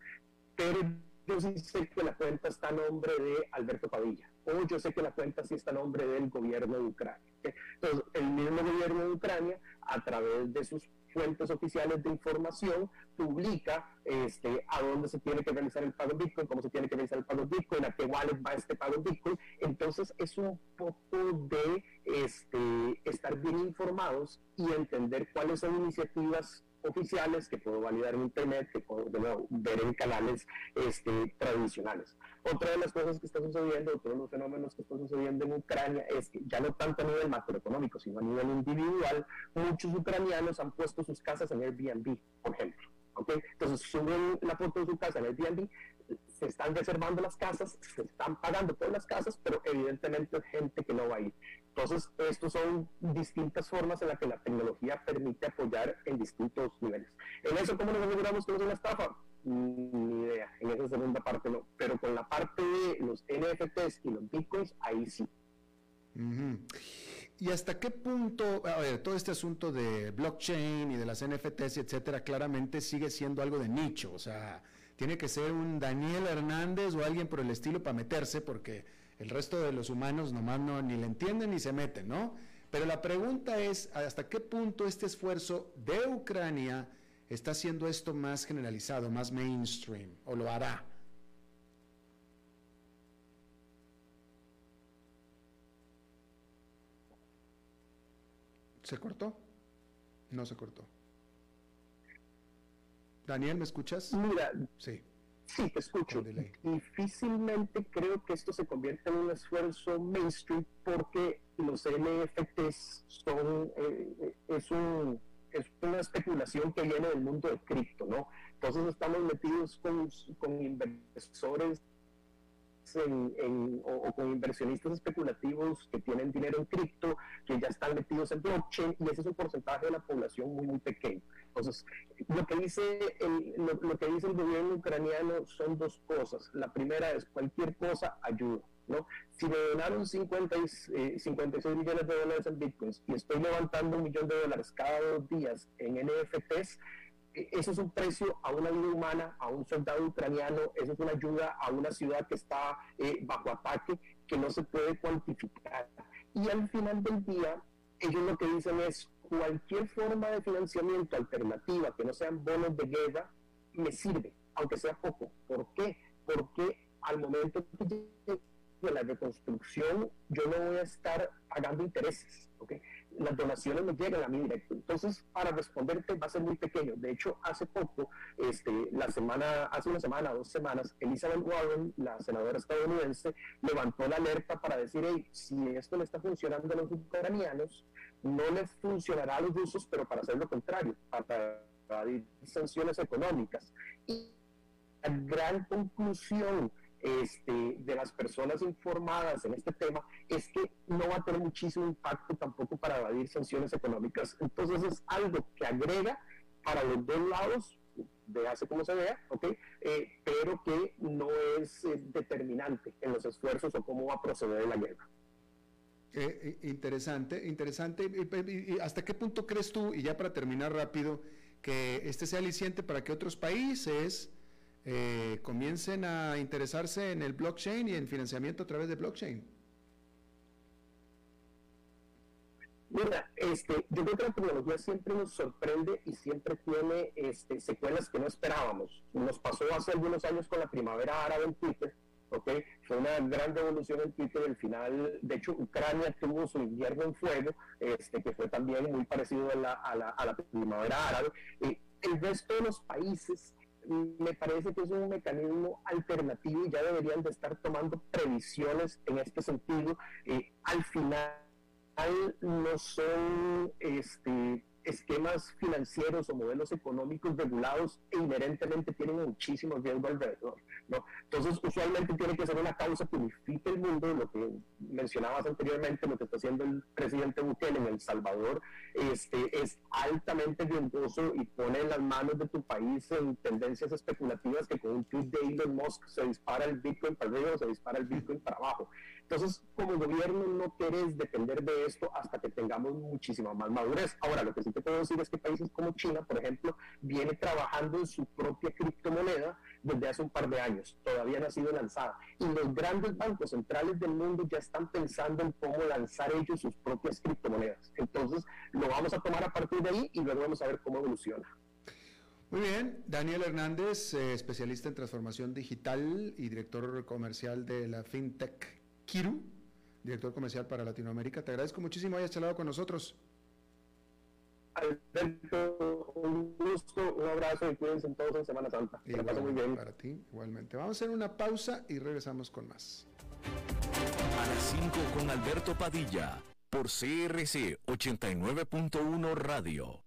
pero yo sí sé que la cuenta está a nombre de Alberto Padilla, o yo sé que la cuenta sí está a nombre del gobierno de Ucrania. Entonces, el mismo gobierno de Ucrania, a través de sus fuentes oficiales de información, publica este, a dónde se tiene que realizar el pago en Bitcoin, cómo se tiene que realizar el pago en Bitcoin, a qué wallet va este pago en Bitcoin. Entonces es un poco de este, estar bien informados y entender cuáles son iniciativas oficiales que puedo validar en Internet, que puedo ver en canales este, tradicionales. Otra de las cosas que está sucediendo, otro de los fenómenos que están sucediendo en Ucrania es que ya no tanto a nivel macroeconómico, sino a nivel individual, muchos ucranianos han puesto sus casas en Airbnb, por ejemplo. ¿okay? Entonces suben la foto de su casa en Airbnb, se están reservando las casas, se están pagando por las casas, pero evidentemente gente que no va a ir. Entonces, estos son distintas formas en las que la tecnología permite apoyar en distintos niveles. En eso, ¿cómo nos aseguramos que no es una estafa? Ni idea, en esa segunda parte no, pero con la parte de los NFTs y los bitcoins, ahí sí. ¿Y hasta qué punto, a ver, todo este asunto de blockchain y de las NFTs, etcétera, claramente sigue siendo algo de nicho? O sea, tiene que ser un Daniel Hernández o alguien por el estilo para meterse, porque el resto de los humanos nomás no, ni le entienden ni se meten, ¿no? Pero la pregunta es, ¿hasta qué punto este esfuerzo de Ucrania está haciendo esto más generalizado, más mainstream, o lo hará? ¿Se cortó? No se cortó. Daniel, ¿me escuchas? Mira, sí. Sí, te escucho. Difícilmente creo que esto se convierta en un esfuerzo mainstream porque los NFTs son, eh, es, un, es una especulación que viene del mundo de cripto, ¿no? Entonces estamos metidos con, con inversores o, con inversionistas especulativos que tienen dinero en cripto, que ya están metidos en blockchain, y ese es un porcentaje de la población muy, muy pequeño. Entonces, lo que dice el, lo, que dice el gobierno ucraniano son dos cosas. La primera es cualquier cosa ayuda. ¿No? Si me donaron 50 56 eh, millones de dólares en bitcoins y estoy levantando un millón de dólares cada dos días en NFTs, eso es un precio a una vida humana, a un soldado ucraniano, eso es una ayuda a una ciudad que está eh, bajo ataque que no se puede cuantificar. Y al final del día, ellos lo que dicen es cualquier forma de financiamiento alternativa que no sean bonos de guerra me sirve, aunque sea poco. ¿Por qué? Porque al momento de la reconstrucción yo no voy a estar pagando intereses. ¿okay? las donaciones me llegan a mí directo. Entonces, para responderte va a ser muy pequeño. De hecho, hace poco, este, la semana, hace una semana, dos semanas, Elizabeth Warren, la senadora estadounidense, levantó la alerta para decir, hey, si esto le está funcionando a los ucranianos, no les funcionará a los rusos, pero para hacer lo contrario, para evadir sanciones económicas. Y la gran conclusión este, de las personas informadas en este tema es que no va a tener muchísimo impacto tampoco para evadir sanciones económicas. Entonces es algo que agrega para los dos lados, hace como se vea, eh, pero que no es eh, determinante en los esfuerzos o cómo va a proceder la guerra. Eh, interesante, interesante. ¿Y hasta qué punto crees tú, y ya para terminar rápido, que este sea aliciente para que otros países eh, comiencen a interesarse en el blockchain y en financiamiento a través de blockchain? Mira, este, yo creo que la tecnología siempre nos sorprende y siempre tiene este, secuelas que no esperábamos. Nos pasó hace algunos años con la primavera árabe en Twitter, ¿okay? Fue una gran revolución en Twitter. Al final, de hecho, Ucrania tuvo su invierno en fuego, este, que fue también muy parecido a la, a la, primavera árabe. Eh, el resto de los países me parece que es un mecanismo alternativo y ya deberían de estar tomando previsiones en este sentido. Eh, al final no son este, esquemas financieros o modelos económicos regulados e inherentemente tienen muchísimo riesgo alrededor. ¿No? Entonces, usualmente tiene que ser una causa que unifique el mundo, lo que mencionabas anteriormente, lo que está haciendo el presidente Bukele en El Salvador, este, es altamente riesgoso y pone en las manos de tu país en tendencias especulativas que con un tweet de Elon Musk se dispara el Bitcoin para arriba o se dispara el Bitcoin para abajo. Entonces, como gobierno no querés depender de esto hasta que tengamos muchísima más madurez. Ahora, lo que sí te puedo decir es que países como China, por ejemplo, viene trabajando en su propia criptomoneda desde hace un par de años. Todavía no ha sido lanzada. Y los grandes bancos centrales del mundo ya están pensando en cómo lanzar ellos sus propias criptomonedas. Entonces, lo vamos a tomar a partir de ahí y luego vamos a ver cómo evoluciona. Muy bien, Daniel Hernández, eh, especialista en transformación digital y director comercial de la FinTech Kiru, director comercial para Latinoamérica. Te agradezco muchísimo hayas charlado con nosotros. Alberto, un gusto, un abrazo y cuídense todos en Semana Santa. Igual, muy bien. Para ti, igualmente. Vamos a hacer una pausa y regresamos con más. A las 5 con Alberto Padilla, por CRC 89.1 Radio.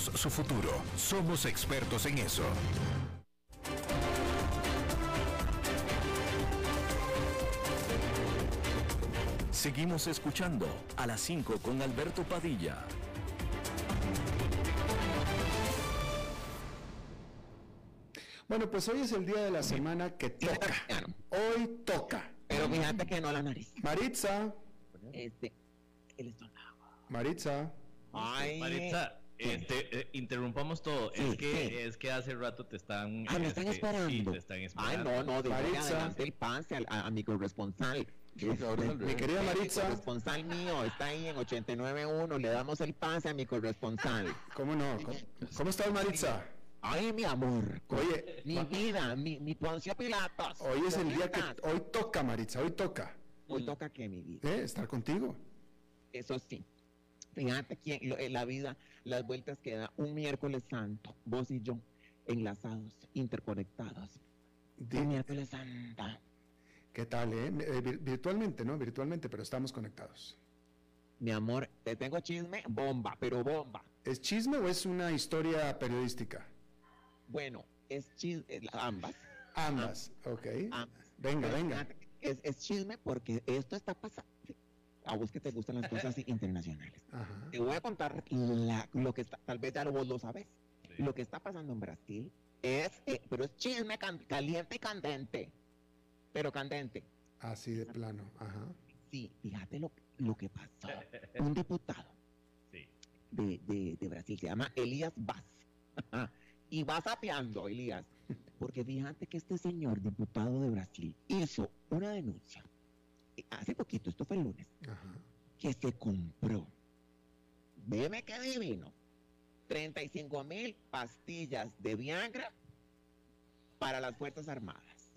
su futuro. Somos expertos en eso. Seguimos escuchando a las 5 con Alberto Padilla. Bueno, pues hoy es el día de la semana que toca. Hoy toca. Pero fíjate que no la nariz. Maritza. Este, el estómago. Maritza. Ay. Maritza, este, eh, interrumpamos todo. es que es que hace rato te están. Ah, me están este, esperando. Sí, te están esperando. Ay, no, no, de adelante el pase a, a, mi corresponsal. [LAUGHS] Mi querida Maritza. El corresponsal mío está ahí en 89.1. Le damos el pase a mi corresponsal. ¿Cómo no? ¿Cómo, cómo estás, Maritza? Ay, mi amor. Oye. Mi vida, mi, mi Poncio Pilatos. Hoy es el día que. Hoy toca, Maritza, hoy toca. Hoy mm. toca que mi vida. ¿Eh? Estar contigo. Eso sí. Fíjate que en la vida, las vueltas que da un miércoles santo, vos y yo, enlazados, interconectados. Un miércoles santo. ¿Qué tal, eh? eh virtualmente, ¿no? Virtualmente, pero estamos conectados. Mi amor, te tengo chisme, bomba, pero bomba. ¿Es chisme o es una historia periodística? Bueno, es chisme, eh, ambas. Ambas, ok. Venga, venga. Es, es chisme porque esto está pasando a vos que te gustan las cosas internacionales. Te voy a contar lo que está, tal vez ya vos lo sabes. Lo que está pasando en Brasil es, eh, pero es chisme caliente y candente. Pero candente. Así de plano, ajá. Sí, fíjate lo, lo que pasó. Un diputado de, de, de, Brasil se llama Elías Vaz. [LAUGHS] y va sapeando, Elías. Porque fíjate que este señor diputado de Brasil hizo una denuncia hace poquito, esto fue el lunes, que se compró, veme qué divino, 35 mil pastillas de Viagra para las Fuerzas Armadas.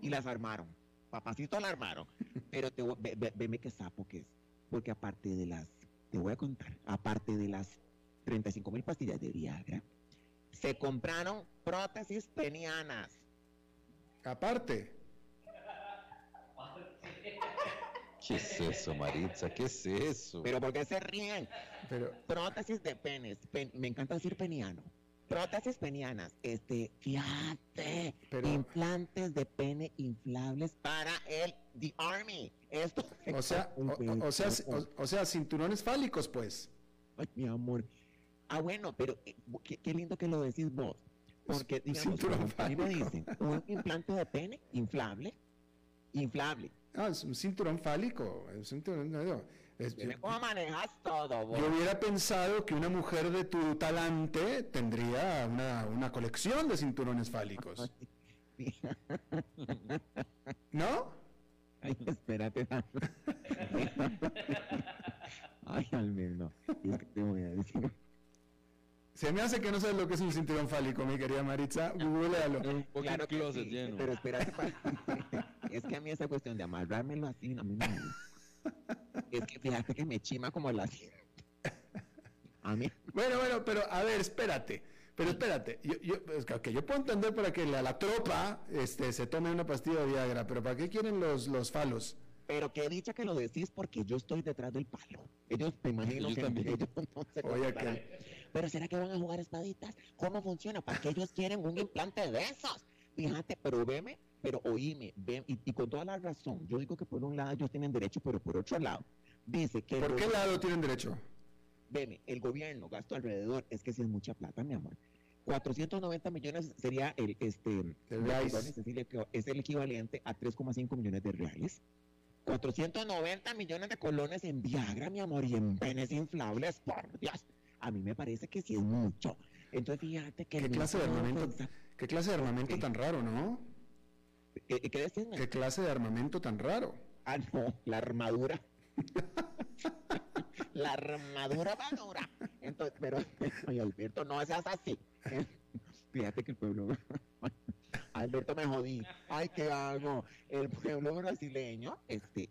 y las armaron. Papacito la armaron. Pero te, ve, veme qué sapo que es. Porque aparte de las, te voy a contar, aparte de las 35 mil pastillas de Viagra, se compraron prótesis penianas. Aparte. ¿Qué es eso, Maritza? ¿Qué es eso? Pero ¿por qué se ríen? Pero... Prótesis de penes. me encanta decir peniano. Prótesis penianas. Este, fíjate. Implantes de pene inflables para el The Army. Esto. O sea, o, sea, o, sea, cinturones fálicos, pues. Ay, mi amor. Ah, bueno, pero eh, qué, lindo que lo decís vos. Porque, digamos, a mí me dicen, un implante de pene inflable, inflable, Ah, es un cinturón fálico. Un cinturón, ¿Cómo manejas todo? Yo hubiera pensado que una mujer de tu talante tendría una, una colección de cinturones fálicos. [LAUGHS] ¿No? Ay, espérate. Ay, Almeida, no. te voy a decir. Se me hace que no sabes lo que es un cinturón fálico, mi querida Maritza. Googlealo. Un claro closet sí, lleno. Pero espérate, es que a mí esa cuestión de amarrármelo así, a mí no me Es que fíjate que me chima como la... A mí. Bueno, bueno, pero a ver, espérate. Pero espérate, yo, yo, okay, yo puedo entender para que la, la, tropa este, se tome una pastilla de Viagra, pero ¿para qué quieren los, los falos? Pero qué dicha que lo decís porque yo estoy detrás del palo. Ellos, me imagino que [LAUGHS] ellos no se Oye, Pero ¿será que van a jugar espaditas? ¿Cómo funciona? ¿Para qué ellos quieren un implante de esos? Fíjate, pero veme, pero oíme, ven, y, con toda la razón. Yo digo que por un lado ellos tienen derecho, pero por otro lado, dice que... ¿Por qué lado tienen derecho? Veme, el gobierno gastó alrededor, es que si es mucha plata, mi amor. 490 millones sería el, este, es el equivalente a 3,5 millones de reales. 490 millones de colones en Viagra, mi amor, y en penes inflables, por Dios. A mí me parece que sí es mucho. Entonces, fíjate que... ¿Qué clase de armamento, ¿qué clase de armamento tan raro, no? ¿Qué, qué? ¿Qué clase de armamento tan raro? Ah, no, la armadura. [LAUGHS] la armadura va dura. Entonces, pero, oye, Alberto, no seas así. Fíjate que el pueblo... [LAUGHS] Alberto me jodí. Ay, ¿qué hago? El pueblo brasileño, este,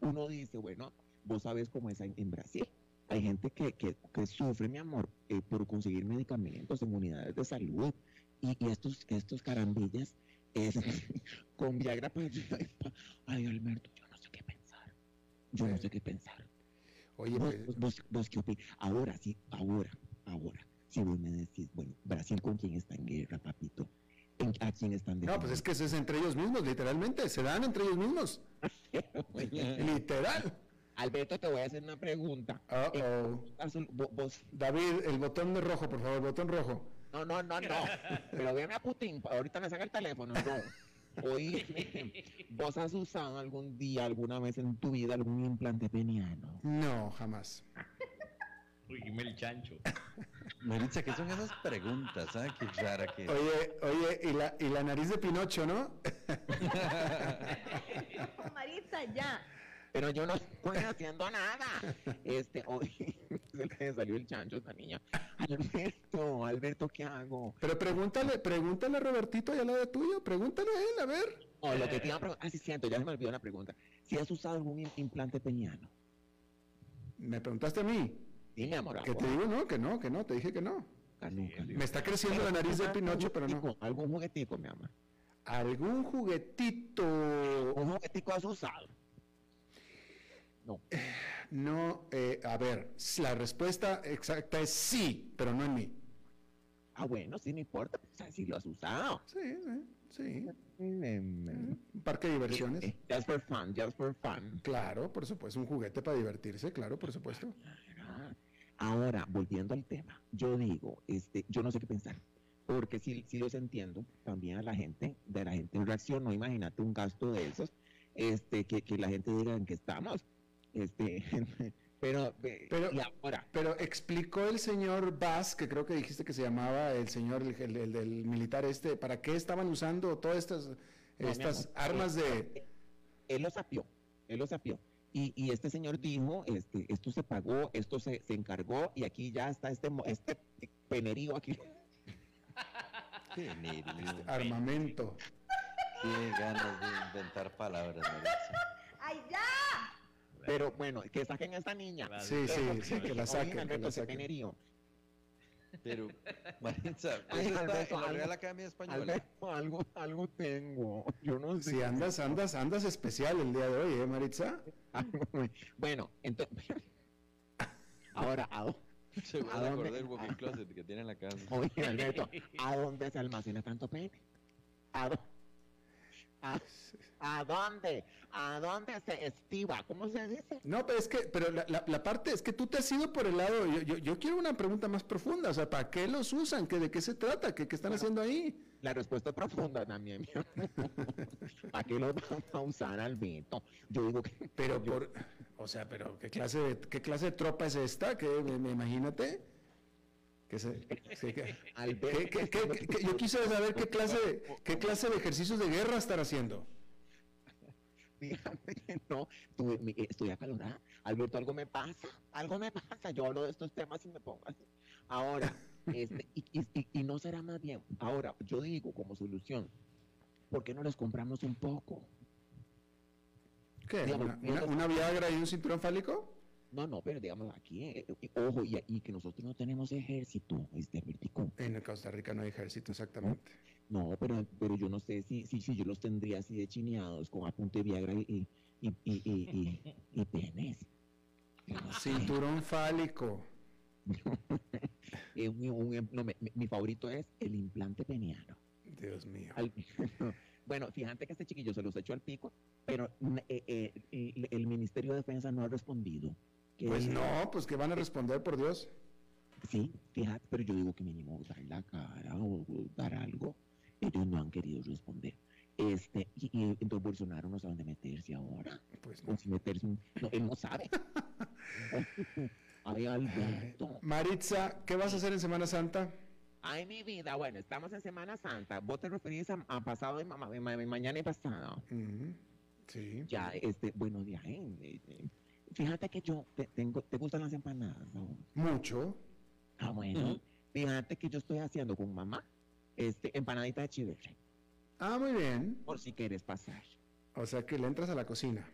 uno dice, bueno, vos sabes cómo es en Brasil. Hay gente que, que, sufre, mi amor, eh, por conseguir medicamentos en unidades de salud. Y, estos, estos carambillas es, [LAUGHS] con Viagra, pues, ay, Alberto, yo no sé qué pensar. Yo no sé qué pensar. Oye, pues, vos, qué opinas? Ahora sí, ahora, ahora. Si vos me decís, bueno, Brasil con quién está en guerra, papito a quién están No, pues es que es entre ellos mismos, literalmente, se dan entre ellos mismos. [LAUGHS] Literal. Alberto, te voy a hacer una pregunta. Eh, David, el botón de rojo, por favor, botón rojo. No, no, no, no. [LAUGHS] Pero véame a Putin, ahorita me saca el teléfono, no. Oye, [LAUGHS] ¿vos has usado algún día, alguna vez en tu vida algún implante peniano? No, jamás. Uy, el chancho. Maritza, ¿qué son esas preguntas? ¿sabes? Qué rara que. Oye, oye, y la, y la nariz de Pinocho, ¿no? [LAUGHS] Maritza, ya. Pero yo no estoy haciendo nada. Este, hoy [LAUGHS] se le salió el chancho a esta niña. Alberto, Alberto, ¿qué hago? Pero pregúntale, pregúntale a Robertito allá al lado tuyo, pregúntale a él, a ver. Oh, lo que te iba a preguntar, ah, sí, siento, ya se me olvidó la pregunta. Si has usado algún implante peñano. ¿Me preguntaste a mí? Dime, amor. Que te digo no, que no, que no, te dije que no. Me está creciendo la nariz de Pinocho, pero no. Algún juguetito, mi amor. ¿Algún juguetito? ¿Un juguetito has usado? No. No, eh, a ver, la respuesta exacta es sí, pero no en mí. Ah, bueno, sí, no importa, sea, si lo has usado. Sí, sí, sí. Un parque de diversiones. Eh, just for fun, just for fun. Claro, por supuesto, un juguete para divertirse, claro, por supuesto. Ahora, volviendo al tema, yo digo, este, yo no sé qué pensar, porque si, si los entiendo, también a la gente, de la gente en reacción, no imagínate un gasto de esos, este, que, que la gente diga en qué estamos, este, [LAUGHS] pero, pero, ahora. Pero explicó el señor Bass, que creo que dijiste que se llamaba el señor, el, el, del militar este, ¿para qué estaban usando todas estas, estas armas de... Él lo sapió, él lo sapió. Y, este señor dijo, este, esto se pagó, esto se, se encargó y aquí ya está este, este [LAUGHS] penerío aquí. Armamento. Tiene ganas de inventar palabras. ¡Ay, ya! Pero bueno, que saquen a esta niña. Sí, sí, sí, que la saquen. Oigan, que la saquen. Pero, Maritza, Ay, ¿eso está Alberto, en la Real Academia Española? Alberto, algo, algo tengo. Yo no sé. Sí, andas, andas, andas especial el día de hoy, ¿eh, Maritza? Bueno, entonces. Ahora, ¿a dó- Seguro ¿A me dónde? acordé del walking closet que tiene en la casa. Oye, Alberto, ¿a dónde se almacena tanto pene? ¿A, a- ¿a dónde? ¿A dónde se estiva? ¿Cómo se dice? No, pero es que, pero la, la- la parte es que tú te has ido por el lado, yo, yo, yo quiero una pregunta más profunda, o sea, ¿para qué los usan? ¿Qué, ¿De qué se trata? ¿Qué, qué están haciendo ahí? La respuesta es profunda también. [LAUGHS] ¿Para qué lo van a usar, Alberto? Yo digo que. Pero yo- por, o sea, pero ¿qué clase de, qué clase de tropa es esta? ¿Qué, me, me- imagínate? Que se, que- Alberto, ¿qué- qué- qué- qué- yo quisiera saber qué clase, de, qué clase de ejercicios de guerra están haciendo. [LAUGHS] Fíjate que [LAUGHS] no, tuve- mi- estoy acalorada. Alberto, algo me pasa, algo me pasa. Yo hablo de estos temas y me pongo así. Ahora, [LAUGHS] este, y, y- y- y no será más bien. Ahora, yo digo como solución, ¿por qué no les compramos un poco? ¿Qué? Digamos, ¿Una, una Viagra y un cinturón fálico? No, no, pero digamos aquí, eh, eh, ojo, y, y que nosotros no tenemos ejército, este Albertico. En Costa Rica no hay ejército, exactamente. No, pero, pero yo no sé si, si, si yo los tendría así de chineados con apunte Viagra y, y, y, y, penes. No sé. Cinturón fálico. [LAUGHS] Un- un- no, me- mi, favorito es el implante peniano. Dios mío. Al- [LAUGHS] bueno, fíjate que este chiquillo se los echó al pico, pero eh, eh, el Ministerio de Defensa no ha respondido. Que- Pues no, pues que van a responder, por Dios. Sí, fíjate, pero yo digo que mínimo dar la cara o, dar algo. Ellos no han querido responder. Este, y, y entonces Bolsonaro no sabe dónde meterse ahora. Pues no. O si meterse un- No, él no sabe. [LAUGHS] Ay, Alberto. Maritza, ¿qué vas a hacer en Semana Santa? Ay, mi vida, bueno, estamos en Semana Santa. Vos te referís a, a pasado de ma- ma- ma- mañana y pasado. Sí. Ya, este, buenos días. ¿eh? Eh, eh, Fíjate que yo te, tengo, ¿te gustan las empanadas? no? Mucho. Ah, bueno. Fíjate que yo estoy haciendo con mamá, este, empanadita de chiverre, Ah, muy bien. por si quieres pasar. O sea que le entras a la cocina.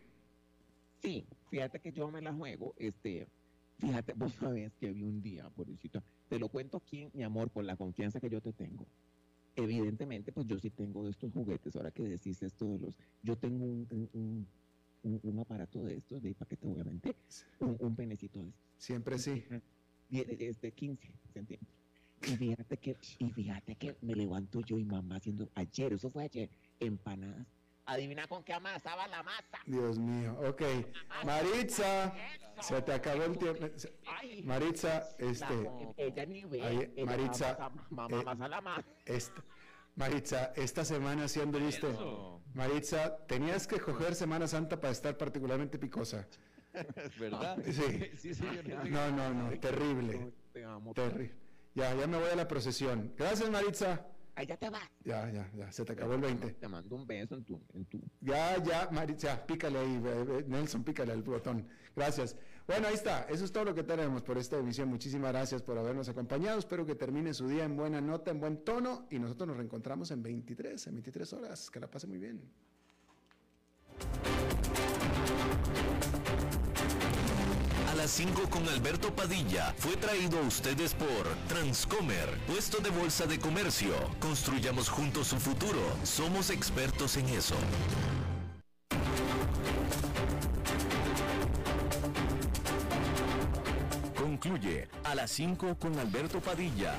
Sí, fíjate que yo me la juego, este, fíjate, [LAUGHS] vos sabés que vi un día, pobrecito, te lo cuento aquí, mi amor, por la confianza que yo te tengo. Evidentemente, pues yo sí tengo de estos juguetes, ahora que decís esto de los, yo tengo un, un, un- un- un aparato de estos, de para qué te voy a mentir, un, un penecito de estos, Siempre sí. die- de- este, 15 centímetros. Y fíjate que, y fíjate que me levanto yo y mamá haciendo, ayer, eso fue ayer, empanadas. Adivina con qué amasaba la masa. Dios mío. Ok. Maritza, se te acabó el tiempo. Maritza, este, ella ni ve. Maritza, mamá eh, amasa la masa. esta, Maritza, esta semana sí anduviste. Eso. Maritza, tenías que coger Semana Santa para estar particularmente picosa. [LAUGHS] ¿Verdad? [LAUGHS] Sí. Sí, señor. No, no, no, terrible. Te amo. Terrible. Ya, ya me voy a la procesión. Gracias, Maritza. Ay, ya te vas. Ya, ya, ya, se te acabó el 20. Te mando un beso en tu, en tu. Ya, ya, Maritza, pícale ahí, Nelson, pícale al botón. Gracias. Bueno, ahí está. Eso es todo lo que tenemos por esta emisión. Muchísimas gracias por habernos acompañado. Espero que termine su día en buena nota, en buen tono. Y nosotros nos reencontramos en 23, en 23 horas. Que la pase muy bien. A las 5 con Alberto Padilla fue traído a ustedes por Transcomer, puesto de bolsa de comercio. Construyamos juntos su futuro. Somos expertos en eso. Concluye a las 5 con Alberto Padilla.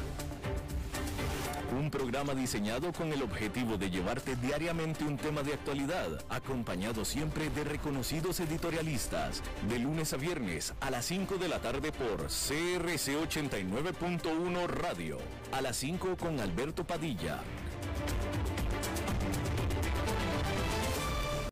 Un programa diseñado con el objetivo de llevarte diariamente un tema de actualidad, acompañado siempre de reconocidos editorialistas, de lunes a viernes a las 5 de la tarde por CRC 89.1 Radio, a las 5 con Alberto Padilla.